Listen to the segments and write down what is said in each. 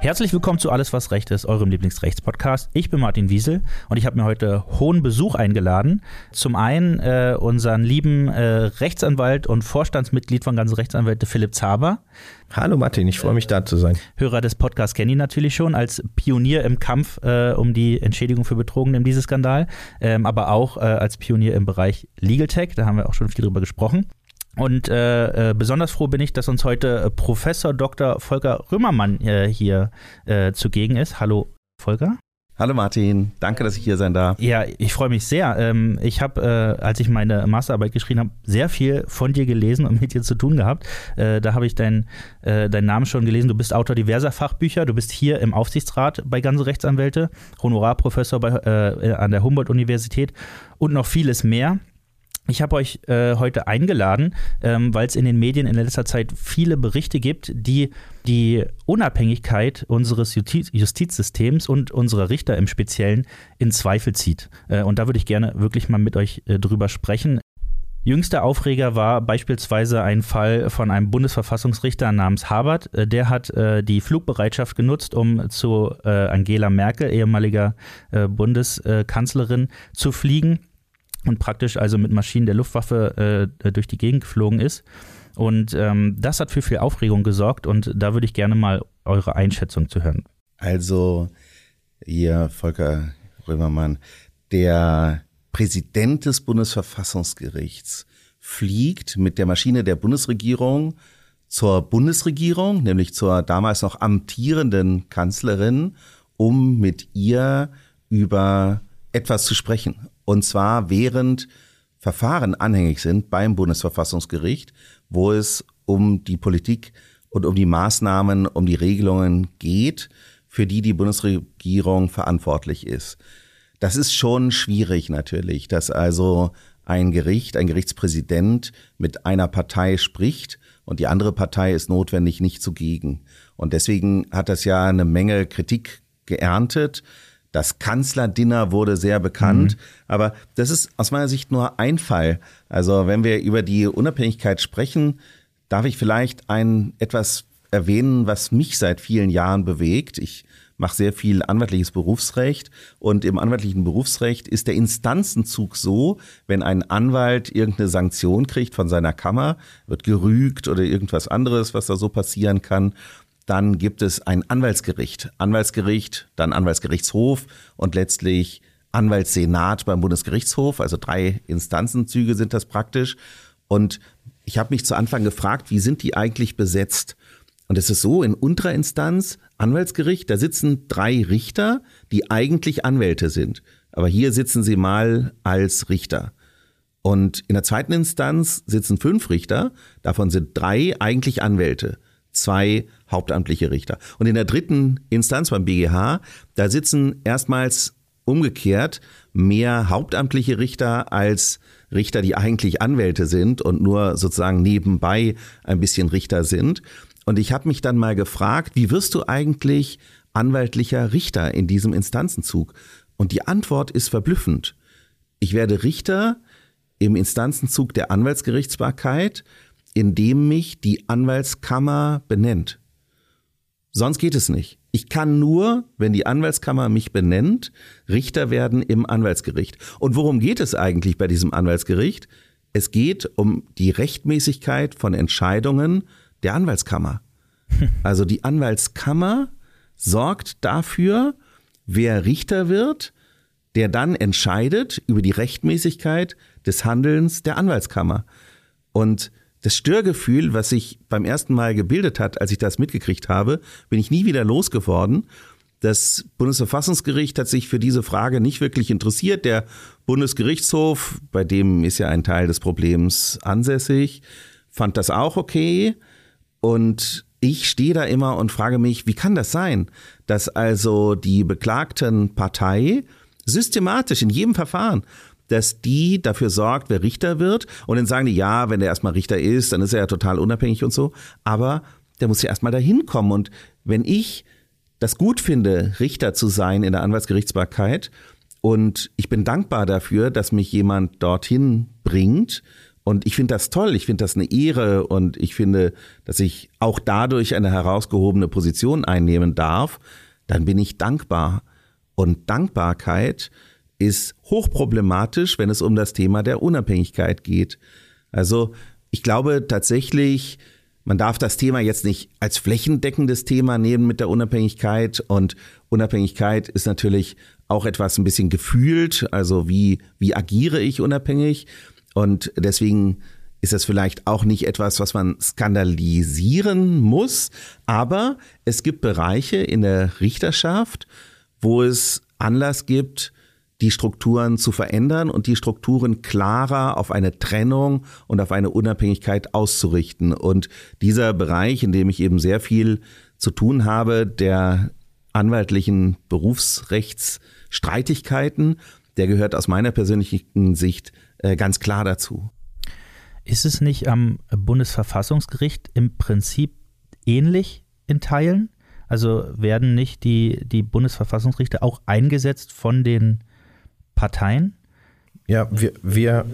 Herzlich willkommen zu Alles, was Recht ist, eurem Lieblingsrechtspodcast. Ich bin Martin Wiesel und ich habe mir heute hohen Besuch eingeladen. Zum einen äh, unseren lieben äh, Rechtsanwalt und Vorstandsmitglied von Ganze Rechtsanwälte Philipp Zaber. Hallo Martin, ich freue mich da zu sein. Hörer des Podcasts kennen ihn natürlich schon als Pionier im Kampf äh, um die Entschädigung für Betrogen im diesem Skandal, ähm, aber auch äh, als Pionier im Bereich Legal Tech. Da haben wir auch schon viel drüber gesprochen. Und äh, äh, besonders froh bin ich, dass uns heute äh, Professor Dr. Volker Römermann äh, hier äh, zugegen ist. Hallo, Volker. Hallo Martin, danke, dass ich hier sein darf. Ja, ich freue mich sehr. Ähm, ich habe, äh, als ich meine Masterarbeit geschrieben habe, sehr viel von dir gelesen und mit dir zu tun gehabt. Äh, da habe ich deinen äh, dein Namen schon gelesen. Du bist Autor diverser Fachbücher. Du bist hier im Aufsichtsrat bei Ganze Rechtsanwälte, Honorarprofessor bei, an der Humboldt-Universität und noch vieles mehr. Ich habe euch äh, heute eingeladen, ähm, weil es in den Medien in letzter Zeit viele Berichte gibt, die die Unabhängigkeit unseres Justiz Justizsystems und unserer Richter im Speziellen in Zweifel zieht. Äh, und da würde ich gerne wirklich mal mit euch äh, drüber sprechen. Jüngster Aufreger war beispielsweise ein Fall von einem Bundesverfassungsrichter namens Habert. Äh, der hat äh, die Flugbereitschaft genutzt, um zu äh, Angela Merkel, ehemaliger äh, Bundeskanzlerin, zu fliegen und praktisch also mit Maschinen der Luftwaffe äh, durch die Gegend geflogen ist. Und ähm, das hat für viel Aufregung gesorgt und da würde ich gerne mal eure Einschätzung zu hören. Also, ihr Volker Römermann, der Präsident des Bundesverfassungsgerichts fliegt mit der Maschine der Bundesregierung zur Bundesregierung, nämlich zur damals noch amtierenden Kanzlerin, um mit ihr über etwas zu sprechen. Und zwar während Verfahren anhängig sind beim Bundesverfassungsgericht, wo es um die Politik und um die Maßnahmen, um die Regelungen geht, für die die Bundesregierung verantwortlich ist. Das ist schon schwierig natürlich, dass also ein Gericht, ein Gerichtspräsident mit einer Partei spricht und die andere Partei ist notwendig nicht zugegen. Und deswegen hat das ja eine Menge Kritik geerntet. Das Kanzlerdinner wurde sehr bekannt, mhm. aber das ist aus meiner Sicht nur ein Fall. Also wenn wir über die Unabhängigkeit sprechen, darf ich vielleicht ein etwas erwähnen, was mich seit vielen Jahren bewegt. Ich mache sehr viel anwaltliches Berufsrecht und im anwaltlichen Berufsrecht ist der Instanzenzug so, wenn ein Anwalt irgendeine Sanktion kriegt von seiner Kammer, wird gerügt oder irgendwas anderes, was da so passieren kann, dann gibt es ein Anwaltsgericht. Anwaltsgericht, dann Anwaltsgerichtshof und letztlich Anwaltssenat beim Bundesgerichtshof. Also drei Instanzenzüge sind das praktisch. Und ich habe mich zu Anfang gefragt, wie sind die eigentlich besetzt? Und es ist so, in unterer Instanz, Anwaltsgericht, da sitzen drei Richter, die eigentlich Anwälte sind. Aber hier sitzen sie mal als Richter. Und in der zweiten Instanz sitzen fünf Richter, davon sind drei eigentlich Anwälte zwei hauptamtliche Richter. Und in der dritten Instanz beim BGH, da sitzen erstmals umgekehrt mehr hauptamtliche Richter als Richter, die eigentlich Anwälte sind und nur sozusagen nebenbei ein bisschen Richter sind. Und ich habe mich dann mal gefragt, wie wirst du eigentlich anwaltlicher Richter in diesem Instanzenzug? Und die Antwort ist verblüffend. Ich werde Richter im Instanzenzug der Anwaltsgerichtsbarkeit, indem mich die Anwaltskammer benennt. Sonst geht es nicht. Ich kann nur, wenn die Anwaltskammer mich benennt, Richter werden im Anwaltsgericht. Und worum geht es eigentlich bei diesem Anwaltsgericht? Es geht um die Rechtmäßigkeit von Entscheidungen der Anwaltskammer. Also die Anwaltskammer sorgt dafür, wer Richter wird, der dann entscheidet über die Rechtmäßigkeit des Handelns der Anwaltskammer. Und das Störgefühl, was sich beim ersten Mal gebildet hat, als ich das mitgekriegt habe, bin ich nie wieder losgeworden. Das Bundesverfassungsgericht hat sich für diese Frage nicht wirklich interessiert. Der Bundesgerichtshof, bei dem ist ja ein Teil des Problems ansässig, fand das auch okay. Und ich stehe da immer und frage mich, wie kann das sein, dass also die beklagten Partei systematisch in jedem Verfahren dass die dafür sorgt, wer Richter wird. Und dann sagen die, ja, wenn der erstmal Richter ist, dann ist er ja total unabhängig und so. Aber der muss ja erstmal dahin kommen. Und wenn ich das gut finde, Richter zu sein in der Anwaltsgerichtsbarkeit. Und ich bin dankbar dafür, dass mich jemand dorthin bringt. Und ich finde das toll, ich finde das eine Ehre und ich finde, dass ich auch dadurch eine herausgehobene Position einnehmen darf. Dann bin ich dankbar. Und Dankbarkeit ist hochproblematisch, wenn es um das Thema der Unabhängigkeit geht. Also ich glaube tatsächlich, man darf das Thema jetzt nicht als flächendeckendes Thema nehmen mit der Unabhängigkeit. Und Unabhängigkeit ist natürlich auch etwas ein bisschen gefühlt. Also wie, wie agiere ich unabhängig? Und deswegen ist das vielleicht auch nicht etwas, was man skandalisieren muss. Aber es gibt Bereiche in der Richterschaft, wo es Anlass gibt, die Strukturen zu verändern und die Strukturen klarer auf eine Trennung und auf eine Unabhängigkeit auszurichten. Und dieser Bereich, in dem ich eben sehr viel zu tun habe, der anwaltlichen Berufsrechtsstreitigkeiten, der gehört aus meiner persönlichen Sicht äh, ganz klar dazu. Ist es nicht am Bundesverfassungsgericht im Prinzip ähnlich in Teilen? Also werden nicht die, die Bundesverfassungsrichter auch eingesetzt von den Parteien? Ja, wir, wir,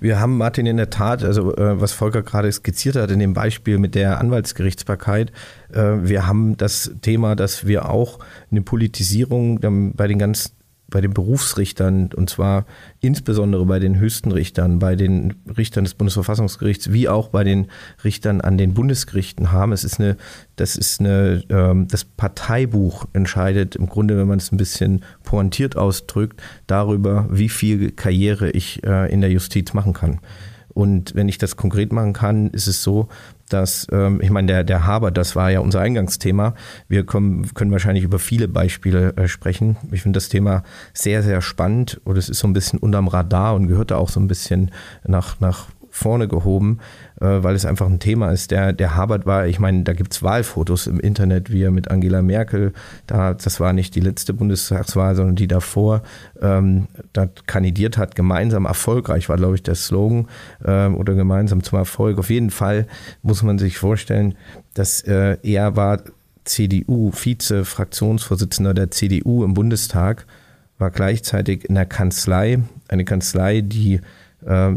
wir haben Martin in der Tat, also äh, was Volker gerade skizziert hat in dem Beispiel mit der Anwaltsgerichtsbarkeit, äh, wir haben das Thema, dass wir auch eine Politisierung ähm, bei den ganz bei den Berufsrichtern und zwar insbesondere bei den höchsten Richtern, bei den Richtern des Bundesverfassungsgerichts wie auch bei den Richtern an den Bundesgerichten haben. Es ist eine, das ist eine, ähm, das Parteibuch entscheidet im Grunde, wenn man es ein bisschen pointiert ausdrückt, darüber, wie viel Karriere ich äh, in der Justiz machen kann. Und wenn ich das konkret machen kann, ist es so, dass, ähm, ich meine, der, der Haber, das war ja unser Eingangsthema. Wir kommen, können wahrscheinlich über viele Beispiele äh, sprechen. Ich finde das Thema sehr, sehr spannend und es ist so ein bisschen unterm Radar und gehört da auch so ein bisschen nach, nach vorne gehoben, weil es einfach ein Thema ist. Der, der Habert war, ich meine, da gibt es Wahlfotos im Internet, wie er mit Angela Merkel, da, das war nicht die letzte Bundestagswahl, sondern die davor, ähm, da kandidiert hat, gemeinsam erfolgreich, war, glaube ich, der Slogan, ähm, oder gemeinsam zum Erfolg. Auf jeden Fall muss man sich vorstellen, dass äh, er war CDU, Vize-Fraktionsvorsitzender der CDU im Bundestag, war gleichzeitig in der Kanzlei, eine Kanzlei, die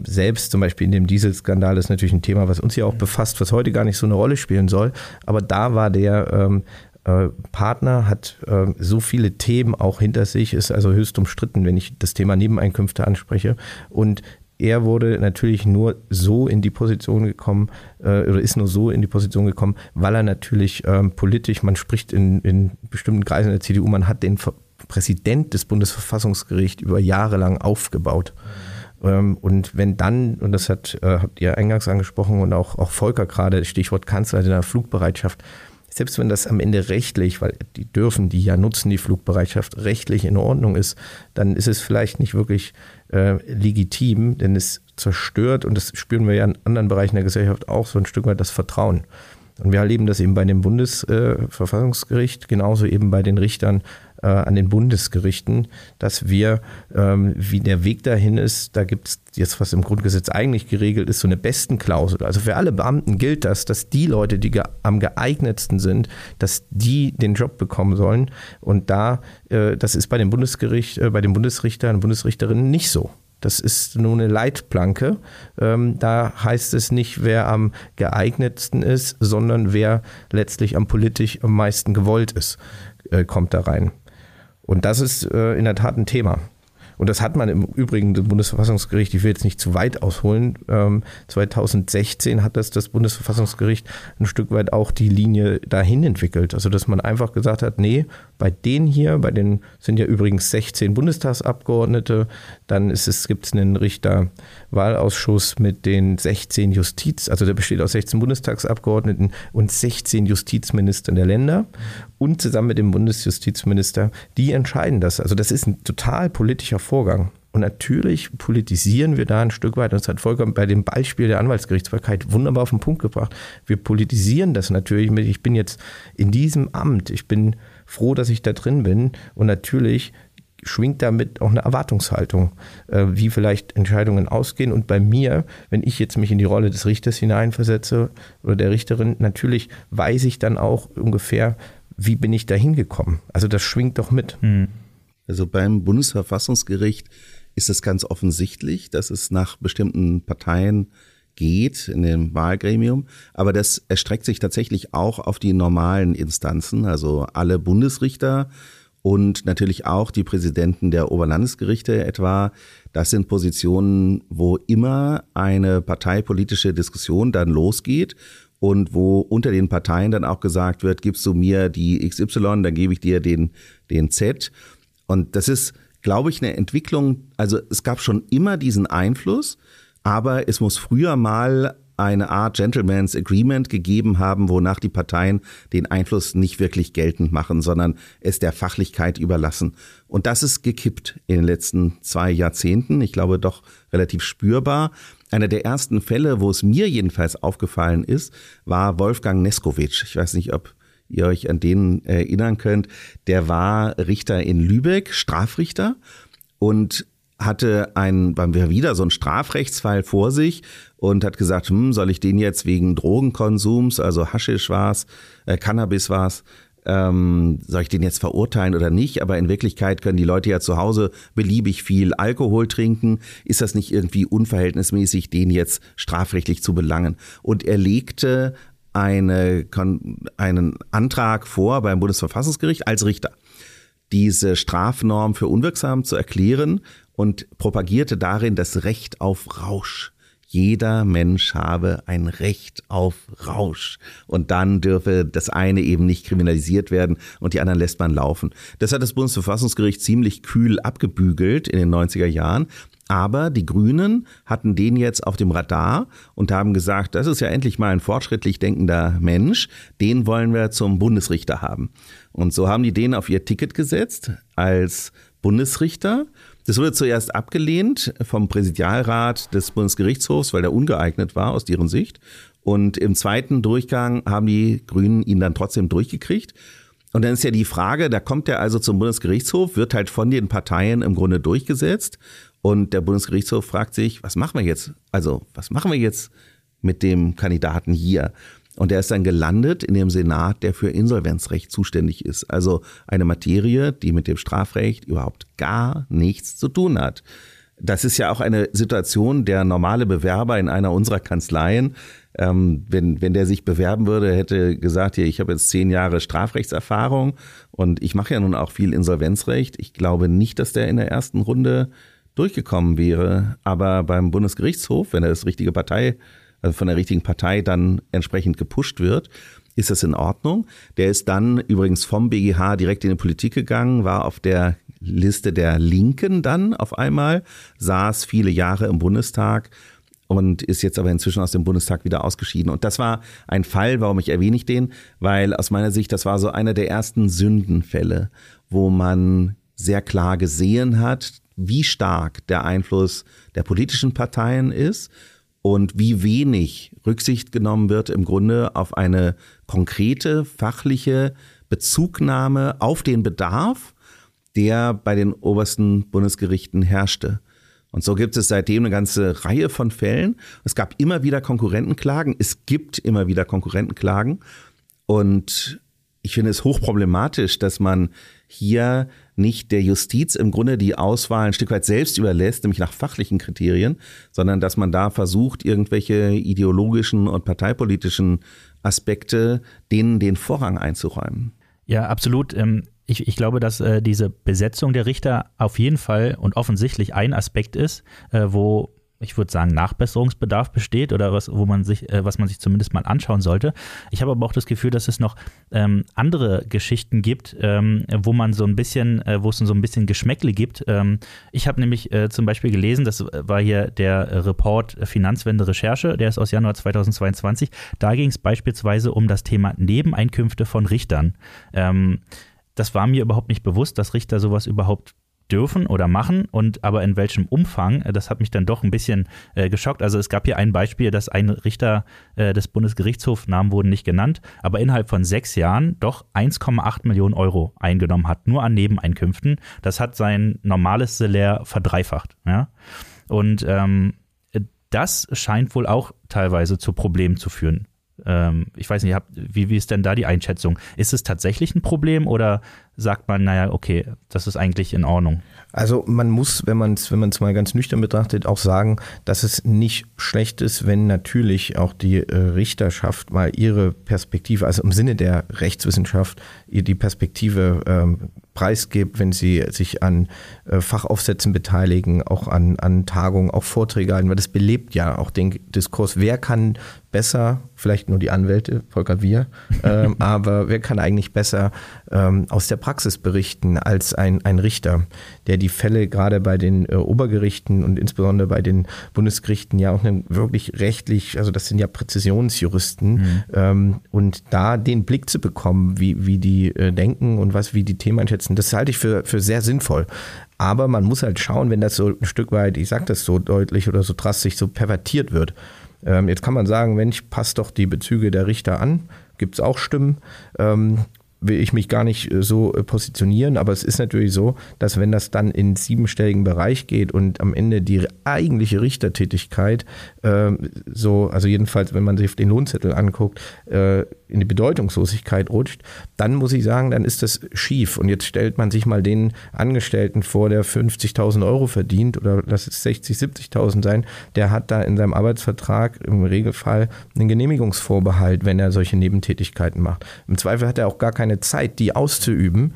selbst zum Beispiel in dem Dieselskandal ist natürlich ein Thema, was uns ja auch befasst, was heute gar nicht so eine Rolle spielen soll. Aber da war der ähm, äh, Partner, hat äh, so viele Themen auch hinter sich, ist also höchst umstritten, wenn ich das Thema Nebeneinkünfte anspreche. Und er wurde natürlich nur so in die Position gekommen, äh, oder ist nur so in die Position gekommen, weil er natürlich ähm, politisch, man spricht in, in bestimmten Kreisen der CDU, man hat den Präsident des Bundesverfassungsgerichts über Jahre lang aufgebaut. Mhm ähm, und wenn dann, und das hat, äh, habt ihr eingangs angesprochen und auch, auch Volker gerade, Stichwort Kanzler in der Flugbereitschaft, selbst wenn das am Ende rechtlich, weil die dürfen, die ja nutzen die Flugbereitschaft, rechtlich in Ordnung ist, dann ist es vielleicht nicht wirklich äh, legitim, denn es zerstört, und das spüren wir ja in anderen Bereichen der Gesellschaft auch, so ein Stück weit das Vertrauen. Und wir erleben das eben bei dem Bundesverfassungsgericht, genauso eben bei den Richtern äh, an den Bundesgerichten, dass wir, ähm, wie der Weg dahin ist, da gibt es jetzt, was im Grundgesetz eigentlich geregelt ist, so eine Bestenklausel. Also für alle Beamten gilt das, dass die Leute, die ge am geeignetsten sind, dass die den Job bekommen sollen. Und da, äh, das ist bei dem Bundesgericht, äh, bei den Bundesrichtern und Bundesrichterinnen nicht so. Das ist nur eine Leitplanke. Ähm, da heißt es nicht, wer am geeignetsten ist, sondern wer letztlich am politisch am meisten gewollt ist, äh, kommt da rein. Und das ist äh, in der Tat ein Thema. Und das hat man im Übrigen dem Bundesverfassungsgericht, ich will jetzt nicht zu weit ausholen, ähm, 2016 hat das das Bundesverfassungsgericht ein Stück weit auch die Linie dahin entwickelt. Also dass man einfach gesagt hat, nee, bei denen hier, bei den sind ja übrigens 16 Bundestagsabgeordnete, dann gibt es einen Richterwahlausschuss mit den 16 Justiz, also der besteht aus 16 Bundestagsabgeordneten und 16 Justizministern der Länder und zusammen mit dem Bundesjustizminister, die entscheiden das. Also das ist ein total politischer Vorgang. Und natürlich politisieren wir da ein Stück weit. Das hat Volker bei dem Beispiel der Anwaltsgerichtsbarkeit wunderbar auf den Punkt gebracht. Wir politisieren das natürlich mit, ich bin jetzt in diesem Amt, ich bin froh, dass ich da drin bin. Und natürlich schwingt damit auch eine Erwartungshaltung, äh, wie vielleicht Entscheidungen ausgehen. Und bei mir, wenn ich jetzt mich in die Rolle des Richters hineinversetze oder der Richterin, natürlich weiß ich dann auch ungefähr, wie bin ich da hingekommen? Also das schwingt doch mit. Hm. Also beim Bundesverfassungsgericht ist es ganz offensichtlich, dass es nach bestimmten Parteien geht in dem Wahlgremium. Aber das erstreckt sich tatsächlich auch auf die normalen Instanzen, also alle Bundesrichter und natürlich auch die Präsidenten der Oberlandesgerichte etwa. Das sind Positionen, wo immer eine parteipolitische Diskussion dann losgeht und wo unter den Parteien dann auch gesagt wird, gibst du mir die XY, dann gebe ich dir den, den Z. Und das ist, glaube ich, eine Entwicklung, also es gab schon immer diesen Einfluss, aber es muss früher mal eine Art Gentleman's Agreement gegeben haben, wonach die Parteien den Einfluss nicht wirklich geltend machen, sondern es der Fachlichkeit überlassen. Und das ist gekippt in den letzten zwei Jahrzehnten. Ich glaube doch relativ spürbar. Einer der ersten Fälle, wo es mir jedenfalls aufgefallen ist, war Wolfgang Neskowitsch. Ich weiß nicht, ob ihr euch an den erinnern könnt. Der war Richter in Lübeck, Strafrichter und hatte ein, waren wir wieder so ein Strafrechtsfall vor sich und hat gesagt, hm, soll ich den jetzt wegen Drogenkonsums, also Haschisch war's, äh, Cannabis war's, ähm, soll ich den jetzt verurteilen oder nicht? Aber in Wirklichkeit können die Leute ja zu Hause beliebig viel Alkohol trinken. Ist das nicht irgendwie unverhältnismäßig, den jetzt strafrechtlich zu belangen? Und er legte eine, einen Antrag vor beim Bundesverfassungsgericht als Richter diese Strafnorm für unwirksam zu erklären und propagierte darin das Recht auf Rausch. Jeder Mensch habe ein Recht auf Rausch. Und dann dürfe das eine eben nicht kriminalisiert werden und die anderen lässt man laufen. Das hat das Bundesverfassungsgericht ziemlich kühl abgebügelt in den 90er Jahren. Aber die Grünen hatten den jetzt auf dem Radar und haben gesagt, das ist ja endlich mal ein fortschrittlich denkender Mensch, den wollen wir zum Bundesrichter haben. Und so haben die den auf ihr Ticket gesetzt als Bundesrichter das wurde zuerst abgelehnt vom Präsidialrat des Bundesgerichtshofs, weil der ungeeignet war aus deren Sicht. Und im zweiten Durchgang haben die Grünen ihn dann trotzdem durchgekriegt. Und dann ist ja die Frage, da kommt er also zum Bundesgerichtshof, wird halt von den Parteien im Grunde durchgesetzt. Und der Bundesgerichtshof fragt sich, was machen wir jetzt? Also, was machen wir jetzt mit dem Kandidaten hier? Und er ist dann gelandet in dem Senat, der für Insolvenzrecht zuständig ist. Also eine Materie, die mit dem Strafrecht überhaupt gar nichts zu tun hat. Das ist ja auch eine Situation, der normale Bewerber in einer unserer Kanzleien, ähm, wenn, wenn der sich bewerben würde, hätte gesagt, hier, ich habe jetzt zehn Jahre Strafrechtserfahrung und ich mache ja nun auch viel Insolvenzrecht. Ich glaube nicht, dass der in der ersten Runde durchgekommen wäre. Aber beim Bundesgerichtshof, wenn er das richtige Partei also von der richtigen Partei dann entsprechend gepusht wird, ist das in Ordnung. Der ist dann übrigens vom BGH direkt in die Politik gegangen, war auf der Liste der Linken dann auf einmal, saß viele Jahre im Bundestag und ist jetzt aber inzwischen aus dem Bundestag wieder ausgeschieden. Und das war ein Fall, warum ich erwähne ich den, weil aus meiner Sicht, das war so einer der ersten Sündenfälle, wo man sehr klar gesehen hat, wie stark der Einfluss der politischen Parteien ist und wie wenig Rücksicht genommen wird im Grunde auf eine konkrete fachliche Bezugnahme auf den Bedarf, der bei den obersten Bundesgerichten herrschte. Und so gibt es seitdem eine ganze Reihe von Fällen. Es gab immer wieder Konkurrentenklagen. Es gibt immer wieder Konkurrentenklagen. Und ich finde es hochproblematisch, dass man hier nicht der Justiz im Grunde die Auswahl ein Stück weit selbst überlässt, nämlich nach fachlichen Kriterien, sondern dass man da versucht, irgendwelche ideologischen und parteipolitischen Aspekte denen den Vorrang einzuräumen. Ja, absolut. Ähm, ich, ich glaube, dass äh, diese Besetzung der Richter auf jeden Fall und offensichtlich ein Aspekt ist, äh, wo ich würde sagen, Nachbesserungsbedarf besteht oder was, wo man sich, äh, was man sich zumindest mal anschauen sollte. Ich habe aber auch das Gefühl, dass es noch ähm, andere Geschichten gibt, ähm, wo man so ein bisschen, äh, wo es so ein bisschen Geschmäckle gibt. Ähm, ich habe nämlich äh, zum Beispiel gelesen, das war hier der Report Finanzwende Recherche, der ist aus Januar 2022. Da ging es beispielsweise um das Thema Nebeneinkünfte von Richtern. Ähm, das war mir überhaupt nicht bewusst, dass Richter sowas überhaupt dürfen oder machen und aber in welchem Umfang, äh, das hat mich dann doch ein bisschen äh, geschockt. Also es gab hier ein Beispiel, dass ein Richter äh, des Bundesgerichtshofs, Namen wurden nicht genannt, aber innerhalb von sechs Jahren doch 1,8 Millionen Euro eingenommen hat, nur an Nebeneinkünften. Das hat sein normales Salär verdreifacht. Ja? Und ähm, das scheint wohl auch teilweise zu Problemen zu führen. ähm, ich weiß nicht, wie, wie ist denn da die Einschätzung? Ist es tatsächlich ein Problem oder sagt man, naja, okay, das ist eigentlich in Ordnung? Also man muss, wenn man es wenn mal ganz nüchtern betrachtet, auch sagen, dass es nicht schlecht ist, wenn natürlich auch die äh, Richterschaft mal ihre Perspektive, also im Sinne der Rechtswissenschaft, die Perspektive ähm, preisgibt, wenn sie sich an äh, Fachaufsätzen beteiligen, auch an, an Tagungen, auch Vorträge halten, weil das belebt ja auch den Diskurs. Wer kann besser, vielleicht nur die Anwälte, Volker Wir, ähm, aber wer kann eigentlich besser ähm, aus der Praxis berichten als ein, ein Richter, der die Fälle gerade bei den äh, Obergerichten und insbesondere bei den Bundesgerichten ja auch wirklich rechtlich, also das sind ja Präzisionsjuristen, mhm. ähm, und da den Blick zu bekommen, wie, wie die äh, denken und was, wie die Themen einschätzen, das halte ich für, für sehr sinnvoll. Aber man muss halt schauen, wenn das so ein Stück weit, ich sage das so deutlich oder so drastisch, so pervertiert wird. Ähm, jetzt kann man sagen, Mensch, passt doch die Bezüge der Richter an. Gibt es auch Stimmen. Ähm, will ich mich gar nicht äh, so äh, positionieren, aber es ist natürlich so, dass wenn das dann in siebenstelligen Bereich geht und am Ende die eigentliche Richtertätigkeit so, also jedenfalls, wenn man sich den Lohnzettel anguckt, äh, in die Bedeutungslosigkeit rutscht, dann muss ich sagen, dann ist das schief. Und jetzt stellt man sich mal den Angestellten vor, der 50.000 Euro verdient oder lass es 60, 70.000 sein, der hat da in seinem Arbeitsvertrag im Regelfall einen Genehmigungsvorbehalt, wenn er solche Nebentätigkeiten macht. Im Zweifel hat er auch gar keine Zeit, die auszuüben.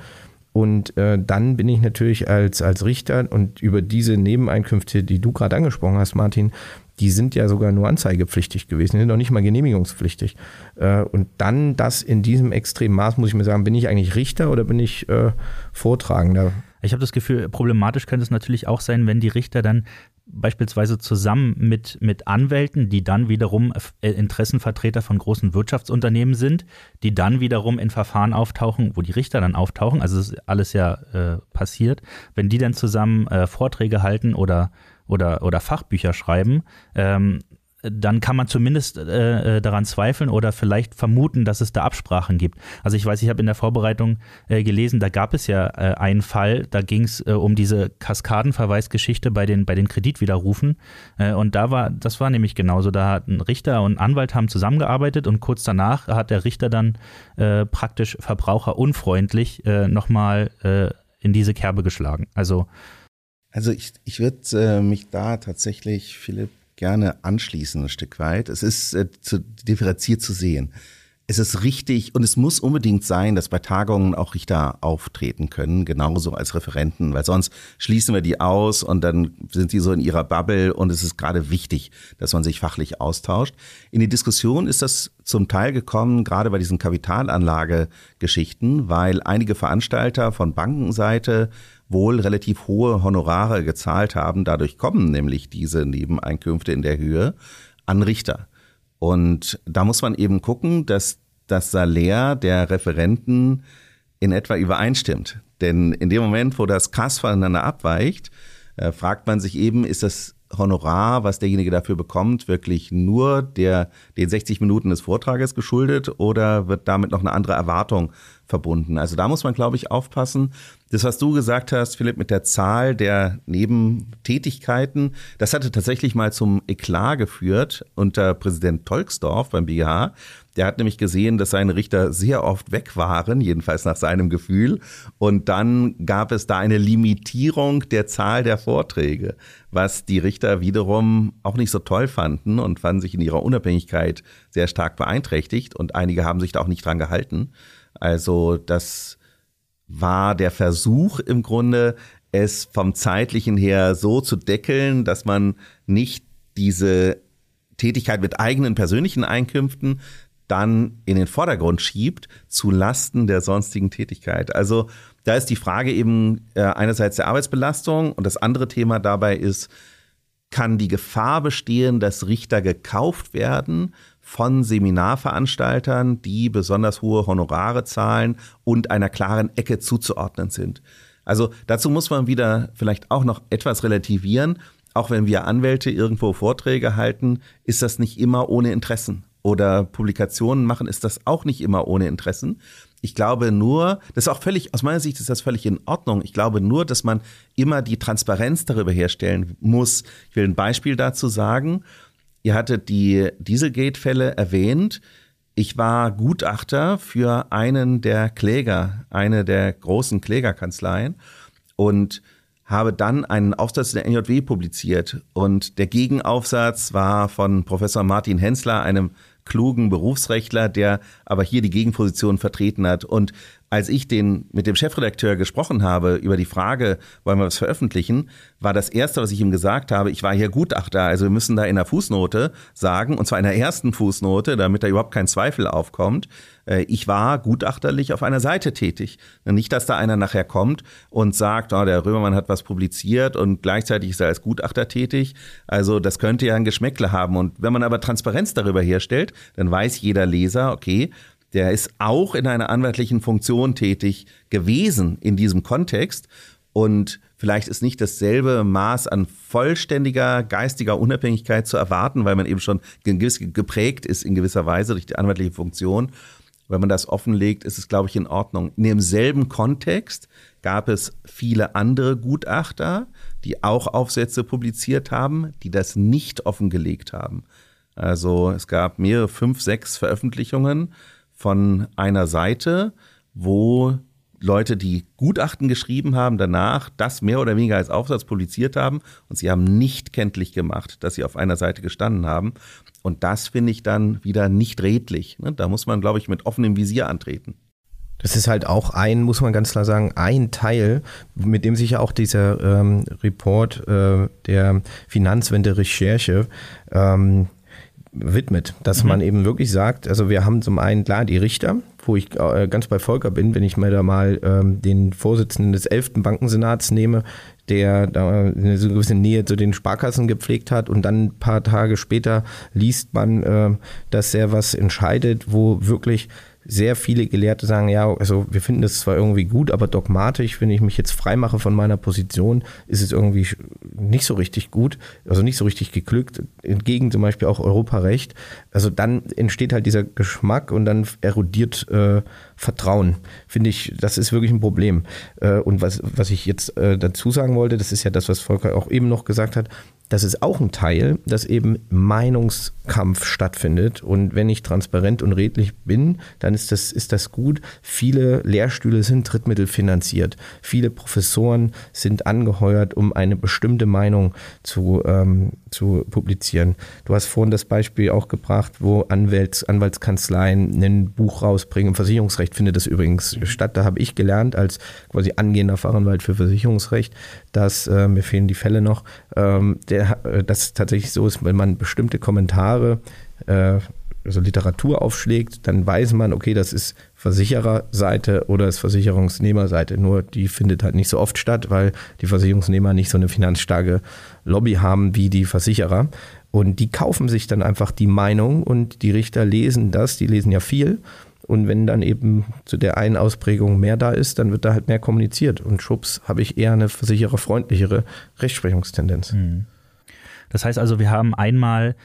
Und äh, dann bin ich natürlich als, als Richter und über diese Nebeneinkünfte, die du gerade angesprochen hast, Martin, die sind ja sogar nur anzeigepflichtig gewesen, die sind noch nicht mal genehmigungspflichtig. Äh, und dann das in diesem extremen Maß, muss ich mir sagen, bin ich eigentlich Richter oder bin ich äh, Vortragender? Ich habe das Gefühl, problematisch könnte es natürlich auch sein, wenn die Richter dann beispielsweise zusammen mit, mit Anwälten, die dann wiederum äh, Interessenvertreter von großen Wirtschaftsunternehmen sind, die dann wiederum in Verfahren auftauchen, wo die Richter dann auftauchen, also ist alles ja äh, passiert, wenn die dann zusammen äh, Vorträge halten oder oder, oder Fachbücher schreiben, ähm, dann kann man zumindest äh, äh, daran zweifeln oder vielleicht vermuten, dass es da Absprachen gibt. Also ich weiß, ich habe in der Vorbereitung äh, gelesen, da gab es ja äh, einen Fall, da ging es äh, um diese Kaskadenverweisgeschichte bei den, bei den Kreditwiderrufen. Äh, und da war, das war nämlich genauso. Da hat ein Richter und ein Anwalt haben zusammengearbeitet und kurz danach hat der Richter dann praktisch verbraucherunfreundlich nochmal in diese Kerbe geschlagen. Also also ich, ich würde äh, mich da tatsächlich, Philipp, gerne anschließen ein Stück weit. Es ist äh, zu, differenziert zu sehen. Es ist richtig und es muss unbedingt sein, dass bei Tagungen auch Richter auftreten können, genauso als Referenten, weil sonst schließen wir die aus und dann sind sie so in ihrer Bubble und es ist gerade wichtig, dass man sich fachlich austauscht. In die Diskussion ist das zum Teil gekommen, gerade bei diesen Kapitalanlagegeschichten, weil einige Veranstalter von Bankenseite wohl relativ hohe Honorare gezahlt haben. Dadurch kommen nämlich diese Nebeneinkünfte in der Höhe an Richter. Und da muss man eben gucken, dass das Salär der Referenten in etwa übereinstimmt. Denn in dem Moment, wo das Kass voneinander abweicht, äh, fragt man sich eben, ist das Honorar, was derjenige dafür bekommt, wirklich nur der, den 60 Minuten des Vortrages geschuldet oder wird damit noch eine andere Erwartung verbunden? Also da muss man, glaube ich, aufpassen. Das, was du gesagt hast, Philipp, mit der Zahl der Nebentätigkeiten, das hatte tatsächlich mal zum Eklat geführt unter Präsident Tolksdorf beim BGH. Der hat nämlich gesehen, dass seine Richter sehr oft weg waren, jedenfalls nach seinem Gefühl. Und dann gab es da eine Limitierung der Zahl der Vorträge, was die Richter wiederum auch nicht so toll fanden und fanden sich in ihrer Unabhängigkeit sehr stark beeinträchtigt. Und einige haben sich da auch nicht dran gehalten. Also das war der Versuch im Grunde, es vom zeitlichen her so zu deckeln, dass man nicht diese Tätigkeit mit eigenen persönlichen Einkünften dann in den Vordergrund schiebt zu Lasten der sonstigen Tätigkeit. Also da ist die Frage eben äh, einerseits der Arbeitsbelastung und das andere Thema dabei ist, kann die Gefahr bestehen, dass Richter gekauft werden von Seminarveranstaltern, die besonders hohe Honorare zahlen und einer klaren Ecke zuzuordnen sind. Also dazu muss man wieder vielleicht auch noch etwas relativieren. Auch wenn wir Anwälte irgendwo Vorträge halten, ist das nicht immer ohne Interessen oder Publikationen machen, ist das auch nicht immer ohne Interessen. Ich glaube nur, das ist auch völlig, aus meiner Sicht ist das völlig in Ordnung. Ich glaube nur, dass man immer die Transparenz darüber herstellen muss. Ich will ein Beispiel dazu sagen. Ihr hattet die Dieselgate-Fälle erwähnt. ich war Gutachter für einen der Kläger, eine der großen Klägerkanzleien und habe dann einen Aufsatz der NJW publiziert und der Gegenaufsatz war von Professor Martin Hensler, einem klugen Berufsrechtler, der aber hier die Gegenposition vertreten hat. Und als ich den mit dem Chefredakteur gesprochen habe über die Frage, wollen wir was veröffentlichen, war das erste, was ich ihm gesagt habe, ich war hier Gutachter, also wir müssen da in der Fußnote sagen, und zwar in der ersten Fußnote, damit da überhaupt kein Zweifel aufkommt, äh, ich war gutachterlich auf einer Seite tätig. Nicht, dass da einer nachher kommt und sagt, oh, der Römermann hat was publiziert und gleichzeitig ist er als Gutachter tätig. Also das könnte ja ein Geschmäckle haben. Und wenn man aber Transparenz darüber herstellt, dann weiß jeder Leser, okay, der ist auch in einer anwaltlichen Funktion tätig gewesen in diesem Kontext. Und vielleicht ist nicht dasselbe Maß an vollständiger geistiger Unabhängigkeit zu erwarten, weil man eben schon geprägt ist in gewisser Weise durch die anwaltliche Funktion. Wenn man das offenlegt, ist es, glaube ich, in Ordnung. In demselben Kontext gab es viele andere Gutachter, die auch Aufsätze publiziert haben, die das nicht offengelegt haben. Also es gab mehrere, fünf, sechs Veröffentlichungen von einer Seite, wo Leute, die Gutachten geschrieben haben, danach das mehr oder weniger als Aufsatz publiziert haben und sie haben nicht kenntlich gemacht, dass sie auf einer Seite gestanden haben. Und das finde ich dann wieder nicht redlich. Ne? Da muss man, glaube ich, mit offenem Visier antreten. Das ist halt auch ein, muss man ganz klar sagen, ein Teil, mit dem sich ja auch dieser ähm, Report äh, der Finanzwende-Recherche ähm, widmet, dass mhm. man eben wirklich sagt, also wir haben zum einen klar die Richter, wo ich äh, ganz bei Volker bin, wenn ich mir da mal ähm, den Vorsitzenden des 11. Bankensenats nehme, der da eine so gewisse Nähe zu den Sparkassen gepflegt hat und dann ein paar Tage später liest man, äh, dass er was entscheidet, wo wirklich sehr viele Gelehrte sagen, ja, also wir finden das zwar irgendwie gut, aber dogmatisch, wenn ich mich jetzt freimache von meiner Position, ist es irgendwie nicht so richtig gut, also nicht so richtig geglückt, entgegen zum Beispiel auch Europarecht. Also dann entsteht halt dieser Geschmack und dann erodiert äh, Vertrauen. Finde ich, das ist wirklich ein Problem. Äh, und was, was ich jetzt äh, dazu sagen wollte, das ist ja das, was Volker auch eben noch gesagt hat, das ist auch ein Teil, dass eben Meinungskampf stattfindet. Und wenn ich transparent und redlich bin, dann ist das, ist das gut. Viele Lehrstühle sind drittmittelfinanziert. Viele Professoren sind angeheuert, um eine bestimmte Meinung zu, ähm, zu publizieren. Du hast vorhin das Beispiel auch gebracht, wo Anwälts, Anwaltskanzleien ein Buch rausbringen. Im Versicherungsrecht findet das übrigens statt. Da habe ich gelernt, als quasi angehender Fachanwalt für Versicherungsrecht, dass, äh, mir fehlen die Fälle noch, ähm, der, äh, das tatsächlich so ist, wenn man bestimmte Kommentare, äh, also Literatur aufschlägt, dann weiß man, okay, das ist Versichererseite oder ist Versicherungsnehmerseite. Nur die findet halt nicht so oft statt, weil die Versicherungsnehmer nicht so eine finanzstarke Lobby haben wie die Versicherer. Und die kaufen sich dann einfach die Meinung und die Richter lesen das, die lesen ja viel und wenn dann eben zu der einen Ausprägung mehr da ist, dann wird da halt mehr kommuniziert. Und schubs habe ich eher eine versichererfreundlichere Rechtsprechungstendenz. Mhm. Das heißt also, wir haben einmal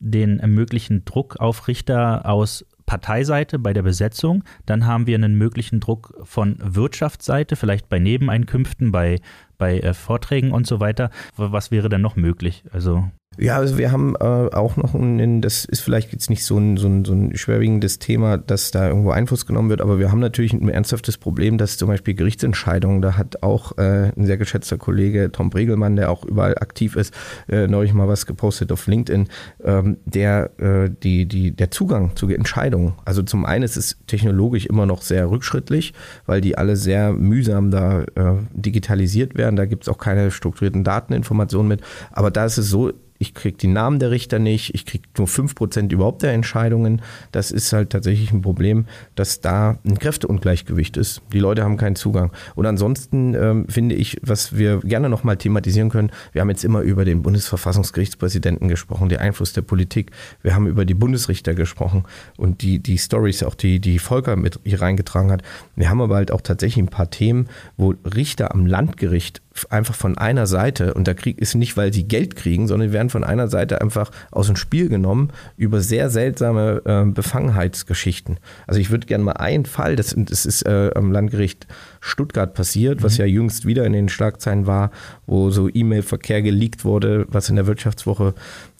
den möglichen Druck auf Richter aus Parteiseite bei der Besetzung, dann haben wir einen möglichen Druck von Wirtschaftsseite, vielleicht bei Nebeneinkünften, bei, bei äh, Vorträgen und so weiter. Was wäre denn noch möglich? Also ja, also wir haben äh, auch noch, ein, das ist vielleicht jetzt nicht so ein, so, ein, so ein schwerwiegendes Thema, dass da irgendwo Einfluss genommen wird, aber wir haben natürlich ein ernsthaftes Problem, dass zum Beispiel Gerichtsentscheidungen, da hat auch äh, ein sehr geschätzter Kollege Tom Bregelmann, der auch überall aktiv ist, äh, neulich mal was gepostet auf LinkedIn, ähm, der äh, die, die, der Zugang zu Entscheidungen, also zum einen ist es technologisch immer noch sehr rückschrittlich, weil die alle sehr mühsam da äh, digitalisiert werden, da gibt es auch keine strukturierten Dateninformationen mit, aber da ist es so, ich kriege die Namen der Richter nicht, ich kriege nur 5% überhaupt der Entscheidungen. Das ist halt tatsächlich ein Problem, dass da ein Kräfteungleichgewicht ist. Die Leute haben keinen Zugang. Und ansonsten ähm, finde ich, was wir gerne nochmal thematisieren können, wir haben jetzt immer über den Bundesverfassungsgerichtspräsidenten gesprochen, den Einfluss der Politik. Wir haben über die Bundesrichter gesprochen und die, die Stories, auch die, die Volker mit hier reingetragen hat. Wir haben aber halt auch tatsächlich ein paar Themen, wo Richter am Landgericht einfach von einer Seite, und da krieg, ist nicht, weil sie Geld kriegen, sondern die werden von einer Seite einfach aus dem Spiel genommen über sehr seltsame äh, Befangenheitsgeschichten. Also ich würde gerne mal einen Fall, das, das ist äh, am Landgericht Stuttgart passiert, was mhm. ja jüngst wieder in den Schlagzeilen war, wo so E-Mail-Verkehr geleakt wurde, was in der Wirtschaftswoche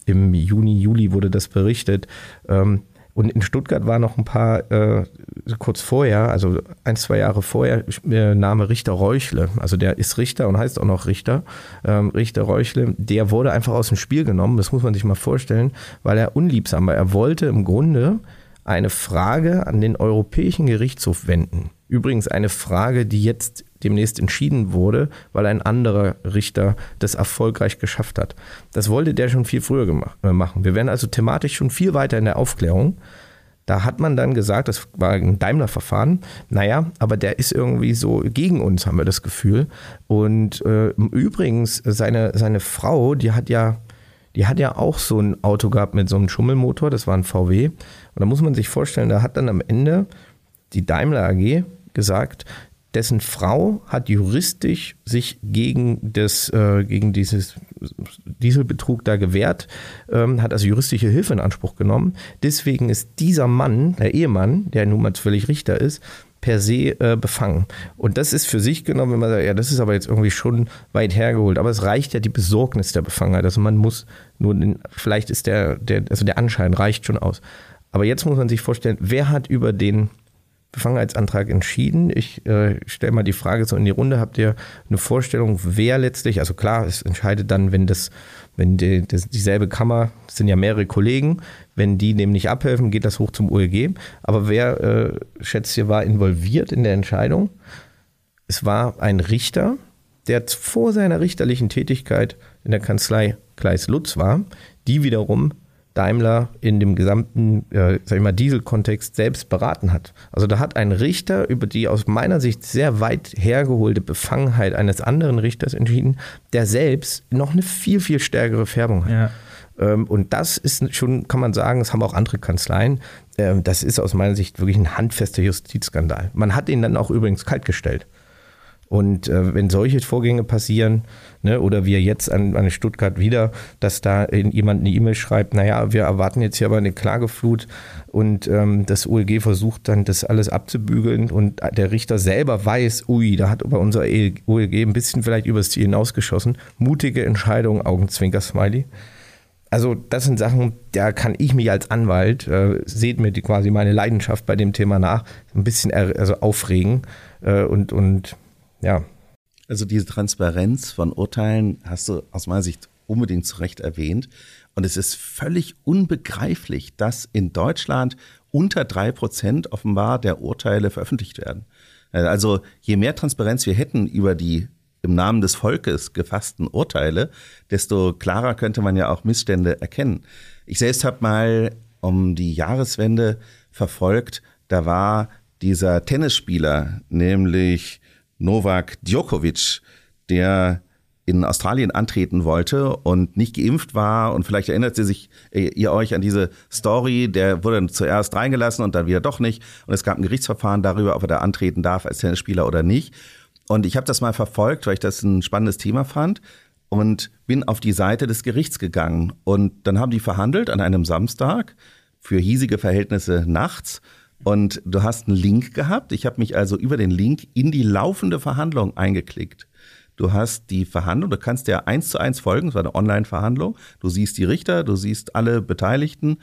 im Juni, Juli wurde das berichtet. Ähm, Und in Stuttgart war noch ein paar, äh, kurz vorher, also ein, zwei Jahre vorher, äh, Name Richter Reuchle. Also der ist Richter und heißt auch noch Richter. Ähm, Richter Reuchle, der wurde einfach aus dem Spiel genommen, das muss man sich mal vorstellen, weil er unliebsam war. Er wollte im Grunde eine Frage an den Europäischen Gerichtshof wenden. Übrigens eine Frage, die jetzt demnächst entschieden wurde, weil ein anderer Richter das erfolgreich geschafft hat. Das wollte der schon viel früher äh, machen. Wir wären also thematisch schon viel weiter in der Aufklärung. Da hat man dann gesagt, das war ein Daimler-Verfahren, naja, aber der ist irgendwie so gegen uns, haben wir das Gefühl. Und äh, übrigens, seine, seine Frau, die hat ja die hat ja auch so ein Auto gehabt mit so einem Schummelmotor, das war ein VW. Und da muss man sich vorstellen, da hat dann am Ende die Daimler AG gesagt, dessen Frau hat juristisch sich gegen, das, äh, gegen dieses Dieselbetrug da gewehrt, ähm, hat also juristische Hilfe in Anspruch genommen. Deswegen ist dieser Mann, der Ehemann, der nun mal völlig Richter ist, per se äh, befangen. Und das ist für sich genommen, wenn man sagt, ja, das ist aber jetzt irgendwie schon weit hergeholt. Aber es reicht ja die Besorgnis der Befangenheit. Also man muss nur, den, vielleicht ist der, der, also der Anschein reicht schon aus. Aber jetzt muss man sich vorstellen, wer hat über den Befangenheitsantrag entschieden? Ich äh, stelle mal die Frage so in die Runde. Habt ihr eine Vorstellung, wer letztlich, also klar, es entscheidet dann, wenn das, wenn die, das, dieselbe Kammer, das sind ja mehrere Kollegen, wenn die dem nicht abhelfen, geht das hoch zum OEG. Aber wer, äh, schätzt ihr, war involviert in der Entscheidung? Es war ein Richter, der vor seiner richterlichen Tätigkeit in der Kanzlei Kleis-Lutz war, die wiederum Daimler in dem gesamten äh, sag ich mal, Diesel-Kontext selbst beraten hat. Also da hat ein Richter über die aus meiner Sicht sehr weit hergeholte Befangenheit eines anderen Richters entschieden, der selbst noch eine viel, viel stärkere Färbung hat. Ja. Ähm, und das ist schon, kann man sagen, das haben auch andere Kanzleien. Ähm, das ist aus meiner Sicht wirklich ein handfester Justizskandal. Man hat ihn dann auch übrigens kaltgestellt. Und äh, wenn solche Vorgänge passieren, ne, oder wir jetzt an, an Stuttgart wieder, dass da jemand eine E-Mail schreibt, naja, wir erwarten jetzt hier aber eine Klageflut und ähm, das OLG versucht dann das alles abzubügeln und der Richter selber weiß, ui, da hat aber unser OLG ein bisschen vielleicht übers Ziel hinausgeschossen. Mutige Entscheidung, Augenzwinker-Smiley. Also das sind Sachen, da kann ich mich als Anwalt, äh, seht mir die, quasi meine Leidenschaft bei dem Thema nach, ein bisschen also aufregen äh, und, und ja. Also diese Transparenz von Urteilen hast du aus meiner Sicht unbedingt zu Recht erwähnt. Und es ist völlig unbegreiflich, dass in Deutschland unter drei Prozent offenbar der Urteile veröffentlicht werden. Also je mehr Transparenz wir hätten über die im Namen des Volkes gefassten Urteile, desto klarer könnte man ja auch Missstände erkennen. Ich selbst habe mal um die Jahreswende verfolgt, da war dieser Tennisspieler, nämlich Novak Djokovic, der in Australien antreten wollte und nicht geimpft war. Und vielleicht erinnert sie sich äh, ihr euch an diese Story, der wurde zuerst reingelassen und dann wieder doch nicht. Und es gab ein Gerichtsverfahren darüber, ob er da antreten darf als Tennisspieler oder nicht. Und ich habe das mal verfolgt, weil ich das ein spannendes Thema fand und bin auf die Seite des Gerichts gegangen. Und dann haben die verhandelt an einem Samstag für hiesige Verhältnisse nachts und du hast einen Link gehabt. Ich habe mich also über den Link in die laufende Verhandlung eingeklickt. Du hast die Verhandlung, du kannst ja eins zu eins folgen, es war eine Online-Verhandlung. Du siehst die Richter, du siehst alle Beteiligten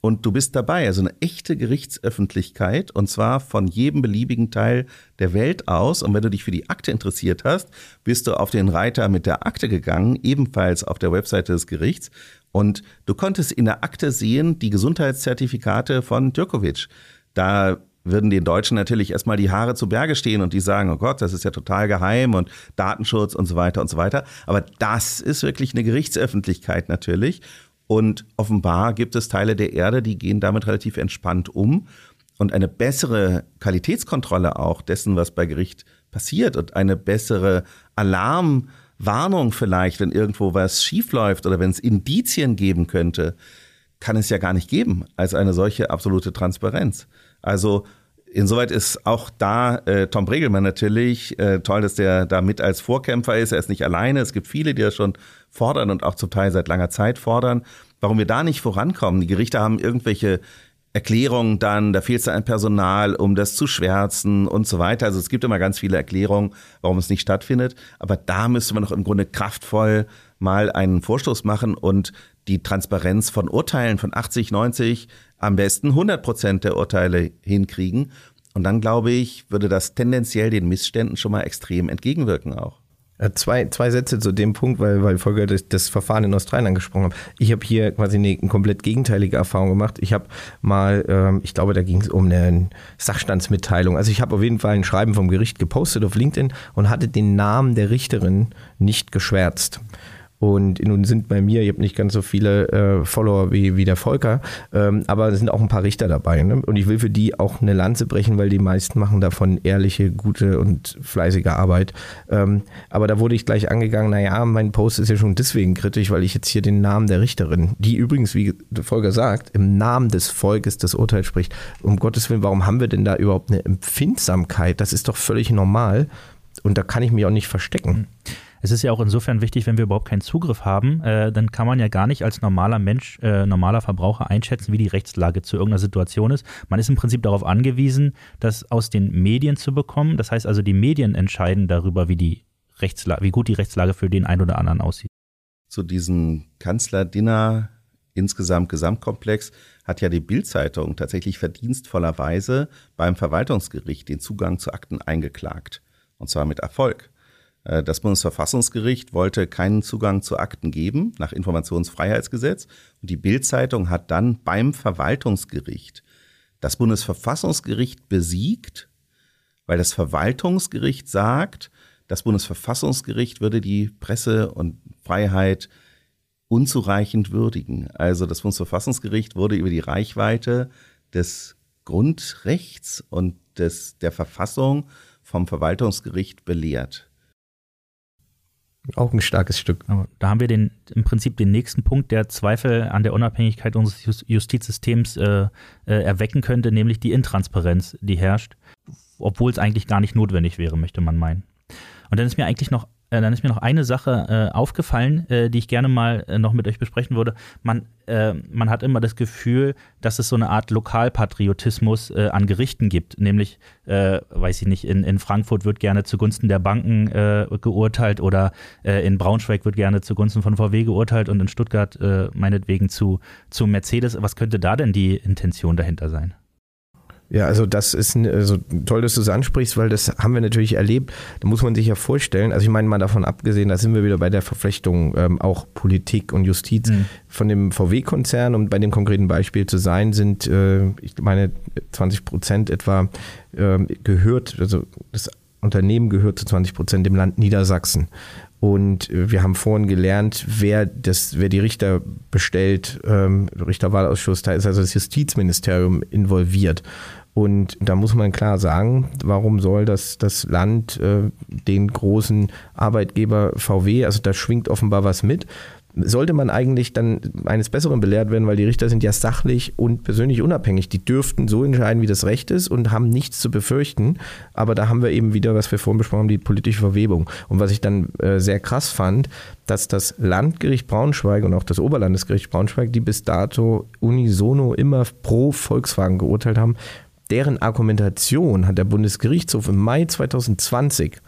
und du bist dabei. Also eine echte Gerichtsöffentlichkeit und zwar von jedem beliebigen Teil der Welt aus. Und wenn du dich für die Akte interessiert hast, bist du auf den Reiter mit der Akte gegangen, ebenfalls auf der Webseite des Gerichts. Und du konntest in der Akte sehen die Gesundheitszertifikate von Djokovic. Da würden den Deutschen natürlich erstmal die Haare zu Berge stehen und die sagen, oh Gott, das ist ja total geheim und Datenschutz und so weiter und so weiter. Aber das ist wirklich eine Gerichtsöffentlichkeit natürlich. Und offenbar gibt es Teile der Erde, die gehen damit relativ entspannt um. Und eine bessere Qualitätskontrolle auch dessen, was bei Gericht passiert und eine bessere Alarmwarnung vielleicht, wenn irgendwo was schiefläuft oder wenn es Indizien geben könnte, kann es ja gar nicht geben als eine solche absolute Transparenz. Also Insoweit ist auch da äh, Tom Bregelmann natürlich äh, toll, dass der da mit als Vorkämpfer ist. Er ist nicht alleine. Es gibt viele, die das schon fordern und auch zum Teil seit langer Zeit fordern. Warum wir da nicht vorankommen? Die Gerichte haben irgendwelche Erklärungen dann, da fehlt es an Personal, um das zu schwärzen und so weiter. Also es gibt immer ganz viele Erklärungen, warum es nicht stattfindet. Aber da müsste man doch im Grunde kraftvoll mal einen Vorstoß machen und die Transparenz von Urteilen von 80, 90, am besten 100 Prozent der Urteile hinkriegen. Und dann glaube ich, würde das tendenziell den Missständen schon mal extrem entgegenwirken auch. Äh, zwei, zwei Sätze zu dem Punkt, weil, weil Volker das, das Verfahren in Australien angesprochen hat. Ich habe hier quasi eine, eine, komplett gegenteilige Erfahrung gemacht. Ich habe mal, ähm, ich glaube, da ging es um eine Sachstandsmitteilung. Also ich habe auf jeden Fall ein Schreiben vom Gericht gepostet auf LinkedIn und hatte den Namen der Richterin nicht geschwärzt. Und nun sind bei mir, ich habe nicht ganz so viele äh, Follower wie, wie der Volker, ähm, aber es sind auch ein paar Richter dabei. Ne? Und ich will für die auch eine Lanze brechen, weil die meisten machen davon ehrliche, gute und fleißige Arbeit. Ähm, aber da wurde ich gleich angegangen, naja, mein Post ist ja schon deswegen kritisch, weil ich jetzt hier den Namen der Richterin, die übrigens, wie der Volker sagt, im Namen des Volkes das Urteil spricht. Um Gottes Willen, warum haben wir denn da überhaupt eine Empfindsamkeit? Das ist doch völlig normal. Und da kann ich mich auch nicht verstecken. Mhm. Es ist ja auch insofern wichtig, wenn wir überhaupt keinen Zugriff haben, äh, dann kann man ja gar nicht als normaler Mensch, äh, normaler Verbraucher einschätzen, wie die Rechtslage zu irgendeiner Situation ist. Man ist im Prinzip darauf angewiesen, das aus den Medien zu bekommen. Das heißt also, die Medien entscheiden darüber, wie die Rechtslage, wie gut die Rechtslage für den einen oder anderen aussieht. Zu diesem Kanzlerdinner insgesamt Gesamtkomplex hat ja die Bildzeitung tatsächlich verdienstvollerweise beim Verwaltungsgericht den Zugang zu Akten eingeklagt. Und zwar mit Erfolg. Äh, das Bundesverfassungsgericht wollte keinen Zugang zu Akten geben nach Informationsfreiheitsgesetz und die Bildzeitung hat dann beim Verwaltungsgericht das Bundesverfassungsgericht besiegt, weil das Verwaltungsgericht sagt, das Bundesverfassungsgericht würde die Presse- und Freiheit unzureichend würdigen. Also das Bundesverfassungsgericht wurde über die Reichweite des Grundrechts und des, der Verfassung vom Verwaltungsgericht belehrt. Auch ein starkes Stück. Da haben wir den, im Prinzip den nächsten Punkt, der Zweifel an der Unabhängigkeit unseres Justizsystems äh, äh, erwecken könnte, nämlich die Intransparenz, die herrscht, obwohl es eigentlich gar nicht notwendig wäre, möchte man meinen. Und dann ist mir eigentlich noch äh, dann ist mir noch eine Sache äh, aufgefallen, äh, die ich gerne mal äh, noch mit euch besprechen würde. Man, äh, man hat immer das Gefühl, dass es so eine Art Lokalpatriotismus äh, an Gerichten gibt. Nämlich, weiß ich nicht, in, in Frankfurt wird gerne zugunsten der Banken geurteilt oder in Braunschweig wird gerne zugunsten von VW geurteilt und in Stuttgart meinetwegen zu, zu Mercedes. Was könnte da denn die Intention dahinter sein? Ja, also das ist also toll, dass du es ansprichst, weil das haben wir natürlich erlebt. Da muss man sich ja vorstellen, also ich meine mal davon abgesehen, da sind wir wieder bei der Verflechtung ähm, auch Politik und Justiz mhm. von dem VW-Konzern, um bei dem konkreten Beispiel zu sein, sind, äh, ich meine, 20 Prozent etwa äh, gehört, also das Unternehmen gehört zu 20 Prozent dem Land Niedersachsen. Und wir haben vorhin gelernt, wer, das, wer die Richter bestellt, ähm, Richterwahlausschuss, da ist also das Justizministerium involviert. Und da muss man klar sagen, warum soll das, das Land äh, den großen Arbeitgeber VW, also da schwingt offenbar was mit, sollte man eigentlich dann eines Besseren belehrt werden, weil die Richter sind ja sachlich und persönlich unabhängig. Die dürften so entscheiden, wie das Recht ist und haben nichts zu befürchten. Aber da haben wir eben wieder, was wir vorhin besprochen haben, die politische Verwebung. Und was ich dann äh, sehr krass fand, dass das Landgericht Braunschweig und auch das Oberlandesgericht Braunschweig, die bis dato unisono immer pro Volkswagen geurteilt haben, deren Argumentation hat der Bundesgerichtshof im Mai 2020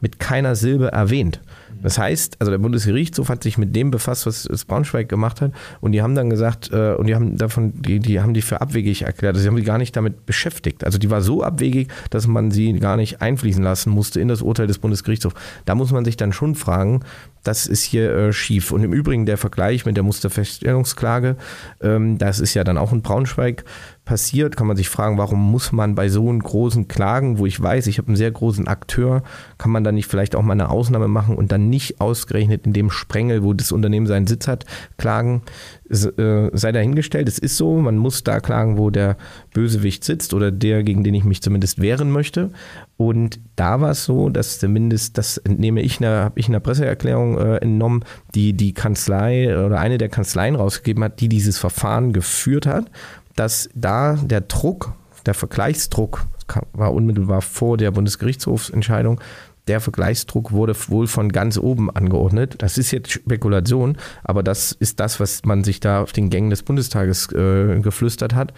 mit keiner Silbe erwähnt. Das heißt, also der Bundesgerichtshof hat sich mit dem befasst, was Braunschweig gemacht hat, und die haben dann gesagt, äh, und die haben davon, die, die haben die für abwegig erklärt. Also sie haben die gar nicht damit beschäftigt. Also die war so abwegig, dass man sie gar nicht einfließen lassen musste in das Urteil des Bundesgerichtshofs. Da muss man sich dann schon fragen, das ist hier äh, schief. Und im Übrigen der Vergleich mit der Musterfeststellungsklage, ähm, das ist ja dann auch in Braunschweig passiert, kann man sich fragen, warum muss man bei so einem großen Klagen, wo ich weiß, ich habe einen sehr großen Akteur, kann man da nicht vielleicht auch mal eine Ausnahme machen und dann nicht ausgerechnet in dem Sprengel, wo das Unternehmen seinen Sitz hat, klagen? Äh, sei dahingestellt, es ist so, man muss da klagen, wo der Bösewicht sitzt oder der, gegen den ich mich zumindest wehren möchte. Und da war es so, dass zumindest, das entnehme ich, habe ich in der Presseerklärung äh, entnommen, die die Kanzlei oder eine der Kanzleien rausgegeben hat, die dieses Verfahren geführt hat dass da der Druck, der Vergleichsdruck, war unmittelbar vor der Bundesgerichtshofsentscheidung, der Vergleichsdruck wurde wohl von ganz oben angeordnet. Das ist jetzt Spekulation, aber das ist das, was man sich da auf den Gängen des Bundestages äh, geflüstert hat.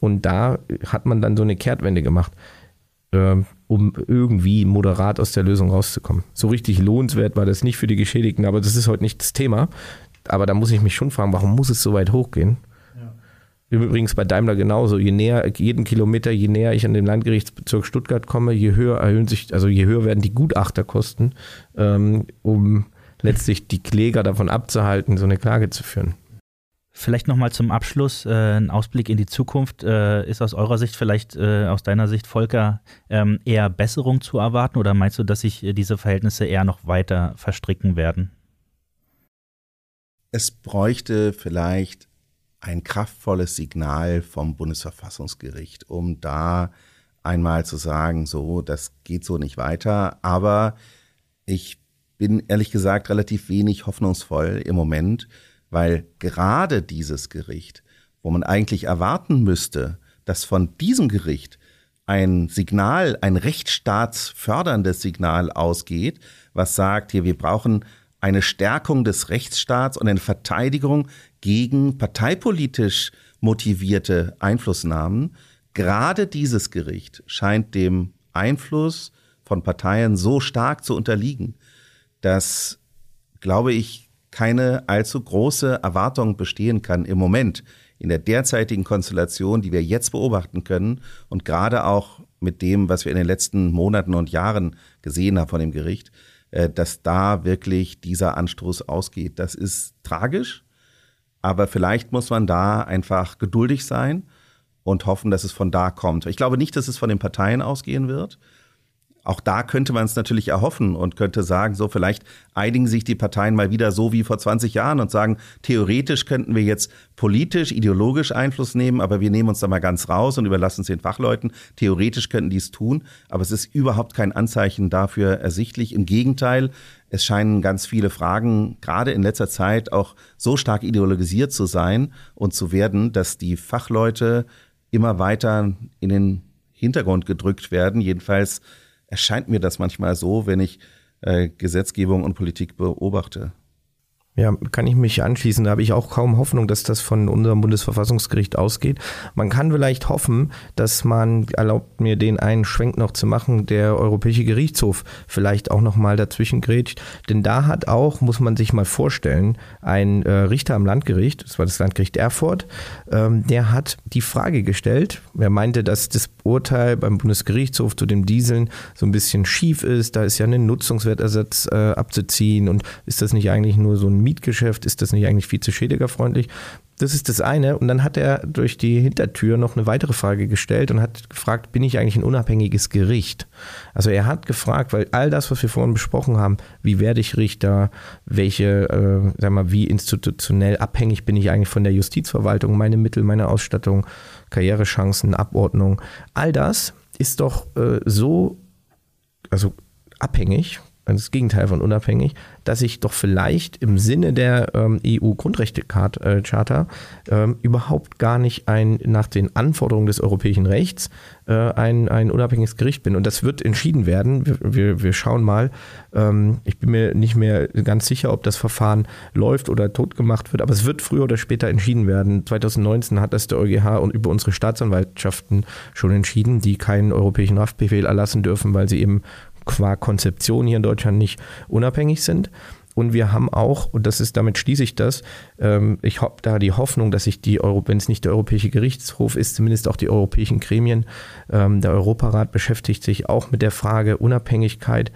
Und da hat man dann so eine Kehrtwende gemacht, äh, um irgendwie moderat aus der Lösung rauszukommen. So richtig lohnenswert war das nicht für die Geschädigten, aber das ist heute nicht das Thema. Aber da muss ich mich schon fragen, warum muss es so weit hochgehen? Übrigens bei Daimler genauso. Je näher, jeden Kilometer, je näher ich an den Landgerichtsbezirk Stuttgart komme, je höher erhöhen sich, also je höher werden die Gutachterkosten, ähm, um letztlich die Kläger davon abzuhalten, so eine Klage zu führen. Vielleicht nochmal zum Abschluss äh, ein Ausblick in die Zukunft. Äh, ist aus eurer Sicht vielleicht, äh, aus deiner Sicht, Volker, ähm, eher Besserung zu erwarten oder meinst du, dass sich äh, diese Verhältnisse eher noch weiter verstricken werden? Es bräuchte vielleicht ein kraftvolles Signal vom Bundesverfassungsgericht, um da einmal zu sagen, so, das geht so nicht weiter. Aber ich bin ehrlich gesagt relativ wenig hoffnungsvoll im Moment, weil gerade dieses Gericht, wo man eigentlich erwarten müsste, dass von diesem Gericht ein Signal, ein rechtsstaatsförderndes Signal ausgeht, was sagt, hier, wir brauchen eine Stärkung des Rechtsstaats und eine Verteidigung gegen parteipolitisch motivierte Einflussnahmen. Gerade dieses Gericht scheint dem Einfluss von Parteien so stark zu unterliegen, dass, glaube ich, keine allzu große Erwartung bestehen kann im Moment in der derzeitigen Konstellation, die wir jetzt beobachten können und gerade auch mit dem, was wir in den letzten Monaten und Jahren gesehen haben von dem Gericht, dass da wirklich dieser Anstoß ausgeht. Das ist tragisch, aber vielleicht muss man da einfach geduldig sein und hoffen, dass es von da kommt. Ich glaube nicht, dass es von den Parteien ausgehen wird. Auch da könnte man es natürlich erhoffen und könnte sagen, so vielleicht einigen sich die Parteien mal wieder so wie vor 20 Jahren und sagen, theoretisch könnten wir jetzt politisch, ideologisch Einfluss nehmen, aber wir nehmen uns da mal ganz raus und überlassen es den Fachleuten. Theoretisch könnten die es tun, aber es ist überhaupt kein Anzeichen dafür ersichtlich. Im Gegenteil, es scheinen ganz viele Fragen gerade in letzter Zeit auch so stark ideologisiert zu sein und zu werden, dass die Fachleute immer weiter in den Hintergrund gedrückt werden. Jedenfalls erscheint mir das manchmal so, wenn ich äh, Gesetzgebung und Politik beobachte. Ja, kann ich mich anschließen. Da habe ich auch kaum Hoffnung, dass das von unserem Bundesverfassungsgericht ausgeht. Man kann vielleicht hoffen, dass man, erlaubt mir den einen Schwenk noch zu machen, der Europäische Gerichtshof vielleicht auch nochmal dazwischen grätscht. Denn da hat auch, muss man sich mal vorstellen, ein äh, Richter am Landgericht, das war das Landgericht Erfurt, ähm, der hat die Frage gestellt, er meinte, dass das Urteil beim Bundesgerichtshof zu dem Dieseln so ein bisschen schief ist, da ist ja ein Nutzungswertersatz äh, abzuziehen und ist das nicht eigentlich nur so ein Mietgeschäft, ist das nicht eigentlich viel zu schädigerfreundlich? Das ist das eine. Und dann hat er durch die Hintertür noch eine weitere Frage gestellt und hat gefragt, bin ich eigentlich ein unabhängiges Gericht? Also er hat gefragt, weil all das, was wir vorhin besprochen haben, wie werde ich Richter, welche, äh, sag mal, wie institutionell abhängig bin ich eigentlich von der Justizverwaltung, meine Mittel, meine Ausstattung, Karrierechancen, Abordnung, all das ist doch äh, so, also abhängig das Gegenteil von unabhängig, dass ich doch vielleicht im Sinne der ähm, EU-Grundrechtecharta äh, ähm, überhaupt gar nicht ein, nach den Anforderungen des europäischen Rechts äh, ein, ein unabhängiges Gericht bin. Und das wird entschieden werden. Wir, wir, wir schauen mal. Ähm, ich bin mir nicht mehr ganz sicher, ob das Verfahren läuft oder tot gemacht wird, aber es wird früher oder später entschieden werden. 2019 hat das der EuGH und über unsere Staatsanwaltschaften schon entschieden, die keinen europäischen Haftbefehl erlassen dürfen, weil sie eben qua Konzeption hier in Deutschland nicht unabhängig sind. Und wir haben auch, und das ist, damit schließe ich das, ähm, ich habe da die Hoffnung, dass sich die Euro, wenn es nicht der Europäische Gerichtshof ist, zumindest auch die europäischen Gremien, ähm, der Europarat beschäftigt sich auch mit der Frage Unabhängigkeit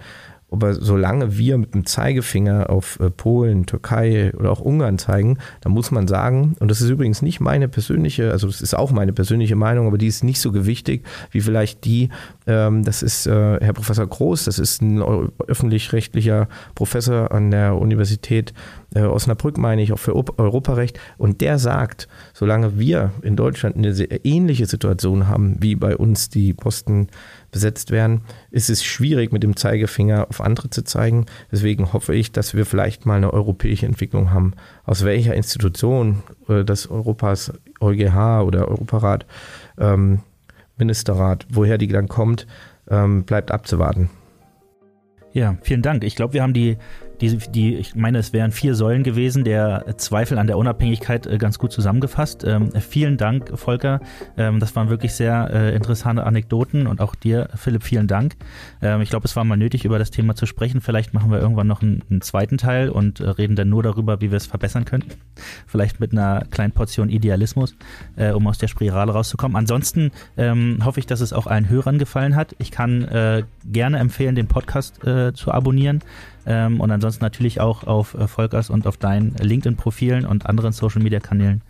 aber solange wir mit dem Zeigefinger auf äh, Polen, Türkei oder auch Ungarn zeigen, dann muss man sagen, und das ist übrigens nicht meine persönliche, also das ist auch meine persönliche Meinung, aber die ist nicht so gewichtig wie vielleicht die, ähm, das ist äh, Herr Professor Groß, das ist ein öffentlich-rechtlicher Professor an der Universität äh, Osnabrück, meine ich, auch für Europarecht. Und der sagt, solange wir in Deutschland eine ähnliche Situation haben, wie bei uns die Posten besetzt werden, ist es schwierig, mit dem Zeigefinger auf andere zu zeigen. Deswegen hoffe ich, dass wir vielleicht mal eine europäische Entwicklung haben, aus welcher Institution äh, das Europas EuGH oder Europarat, ähm, Ministerrat, woher die dann kommt, ähm, bleibt abzuwarten. Ja, vielen Dank. Ich glaube, wir haben die die, die, ich meine, es wären vier Säulen gewesen, der Zweifel an der Unabhängigkeit äh, ganz gut zusammengefasst. Ähm, vielen Dank, Volker. Ähm, das waren wirklich sehr äh, interessante Anekdoten und auch dir, Philipp, vielen Dank. Ähm, ich glaube, es war mal nötig, über das Thema zu sprechen. Vielleicht machen wir irgendwann noch einen, einen zweiten Teil und äh, reden dann nur darüber, wie wir es verbessern könnten. Vielleicht mit einer kleinen Portion Idealismus, äh, um aus der Spirale rauszukommen. Ansonsten ähm, hoffe ich, dass es auch allen Hörern gefallen hat. Ich kann äh, gerne empfehlen, den Podcast äh, zu abonnieren. Ähm, und ansonsten natürlich auch auf äh, Volkers und auf deinen LinkedIn-Profilen und anderen Social-Media-Kanälen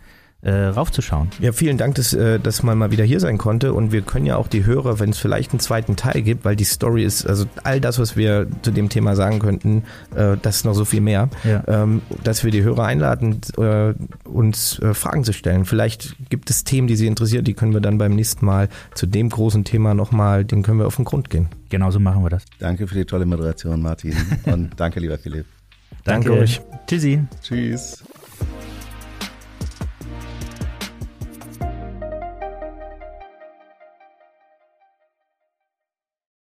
äh, raufzuschauen. Ja, vielen Dank, dass, äh, dass man mal wieder hier sein konnte. Und wir können ja auch die Hörer, wenn es vielleicht einen zweiten Teil gibt, weil die Story ist, also all das, was wir zu dem Thema sagen könnten, äh, das ist noch so viel mehr, ja. ähm, dass wir die Hörer einladen, äh, uns äh, Fragen zu stellen. Vielleicht gibt es Themen, die sie interessieren, die können wir dann beim nächsten Mal zu dem großen Thema nochmal, den können wir auf den Grund gehen. Genauso machen wir das. Danke für die tolle Moderation, Martin. Und danke, lieber Philipp. Danke, danke euch. Tschüssi. Tschüss.